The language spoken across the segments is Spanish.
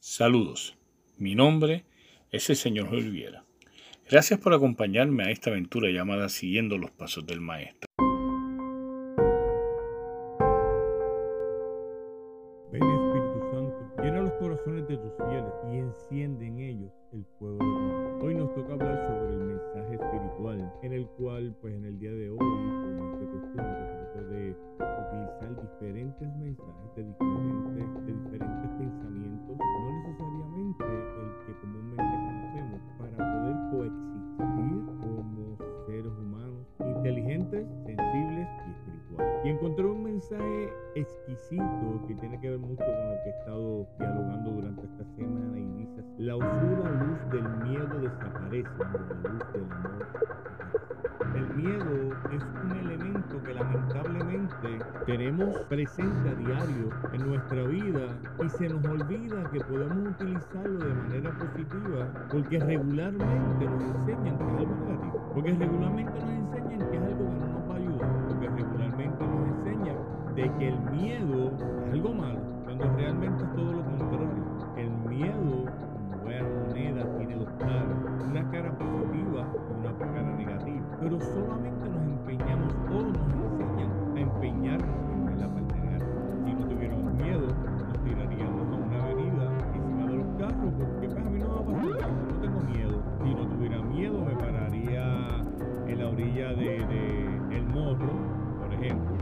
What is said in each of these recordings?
Saludos, mi nombre es el señor Oliviera. Gracias por acompañarme a esta aventura llamada Siguiendo los Pasos del Maestro. Ven Espíritu Santo, llena los corazones de tus fieles y enciende en ellos el fuego de tu Hoy nos toca hablar sobre el mensaje espiritual, en el cual, pues en el día de hoy, mensaje exquisito que tiene que ver mucho con lo que he estado dialogando durante esta semana y dice, la oscura luz del miedo desaparece cuando la luz del amor. El miedo es un elemento que lamentablemente tenemos presente a diario en nuestra vida y se nos olvida que podemos utilizarlo de manera positiva porque regularmente nos enseñan que es algo negativo, porque regularmente nos de que el miedo es algo malo, cuando realmente es todo lo contrario. El miedo, buena moneda, tiene dos caras, una cara positiva y una cara negativa, pero solamente nos empeñamos o nos enseñan a empeñarnos en la parte negativa. Si no tuviéramos miedo, nos tiraríamos a una avenida encima de los carros, porque pues, a mí no me va a pasar no tengo miedo. Si no tuviera miedo, me pararía en la orilla de, de El Morro, por ejemplo,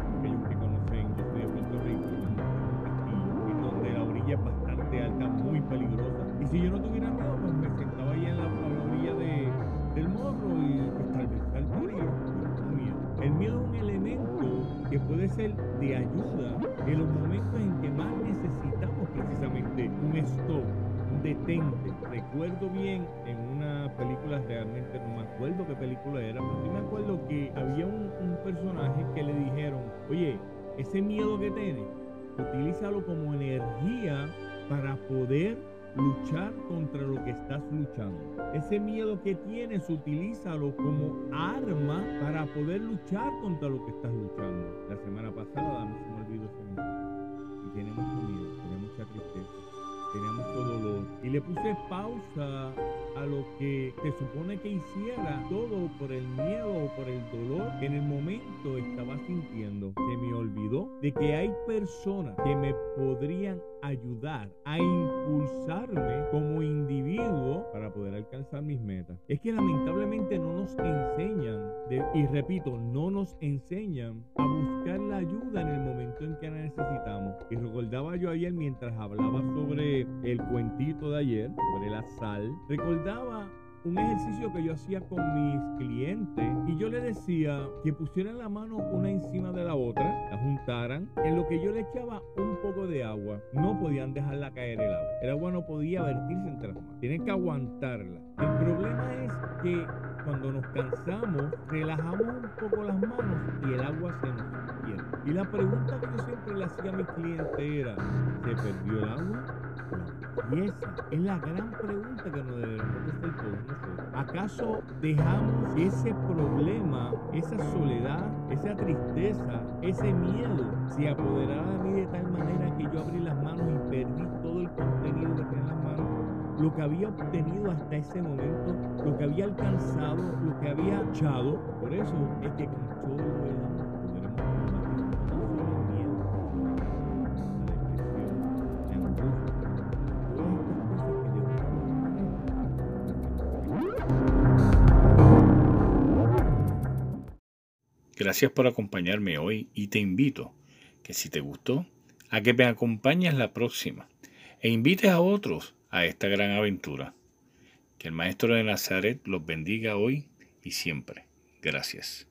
orilla bastante alta, muy peligrosa. Y si yo no tuviera miedo, pues me sentaba ahí en la, orilla de, del morro y pues tal vez saltaría. con miedo. El miedo es un elemento que puede ser de ayuda en los momentos en que más necesitamos precisamente un stop, un detente. Recuerdo bien en una película, realmente no me acuerdo qué película era, pero sí me acuerdo que había un, un personaje que le dijeron, oye, ese miedo que tienes, utilízalo como energía para poder luchar contra lo que estás luchando. Ese miedo que tienes, utilízalo como arma para poder luchar contra lo que estás luchando. La semana pasada, a se me olvidó ese mensaje. Y tiene mucho miedo, tiene mucha tristeza, tenía mucho dolor. Y le puse pausa a lo que se supone que hiciera todo por el miedo o por el dolor que en el momento estaba sintiendo. Se me olvidó de que hay personas que me podrían ayudar a impulsarme como individuo para poder alcanzar mis metas. Es que lamentablemente no nos enseñan, de- y repito, no nos enseñan a buscar la ayuda en el momento en que la necesitamos. Y recordaba yo ayer mientras hablaba sobre el cuentito de ayer, sobre la sal, recordaba un ejercicio que yo hacía con mis clientes y yo le decía que pusieran la mano una encima de la otra, en lo que yo le echaba un poco de agua. No podían dejarla caer el agua. El agua no podía vertirse entre las manos. Tienen que aguantarla. El problema es que cuando nos cansamos, relajamos un poco las manos y el agua se nos pierde. Y la pregunta que yo siempre le hacía a mi cliente era, ¿se perdió el agua? Y esa es la gran pregunta que nos debemos de hacer todos nosotros. ¿Acaso dejamos ese problema, esa soledad, esa tristeza, ese miedo se apoderara de mí de tal manera que yo abrí las manos y perdí todo el contenido que tenía en las manos? Lo que había obtenido hasta ese momento, lo que había alcanzado, lo que había echado. Por eso es que con todo el amor Gracias por acompañarme hoy y te invito que si te gustó, a que me acompañes la próxima e invites a otros a esta gran aventura. Que el Maestro de Nazaret los bendiga hoy y siempre. Gracias.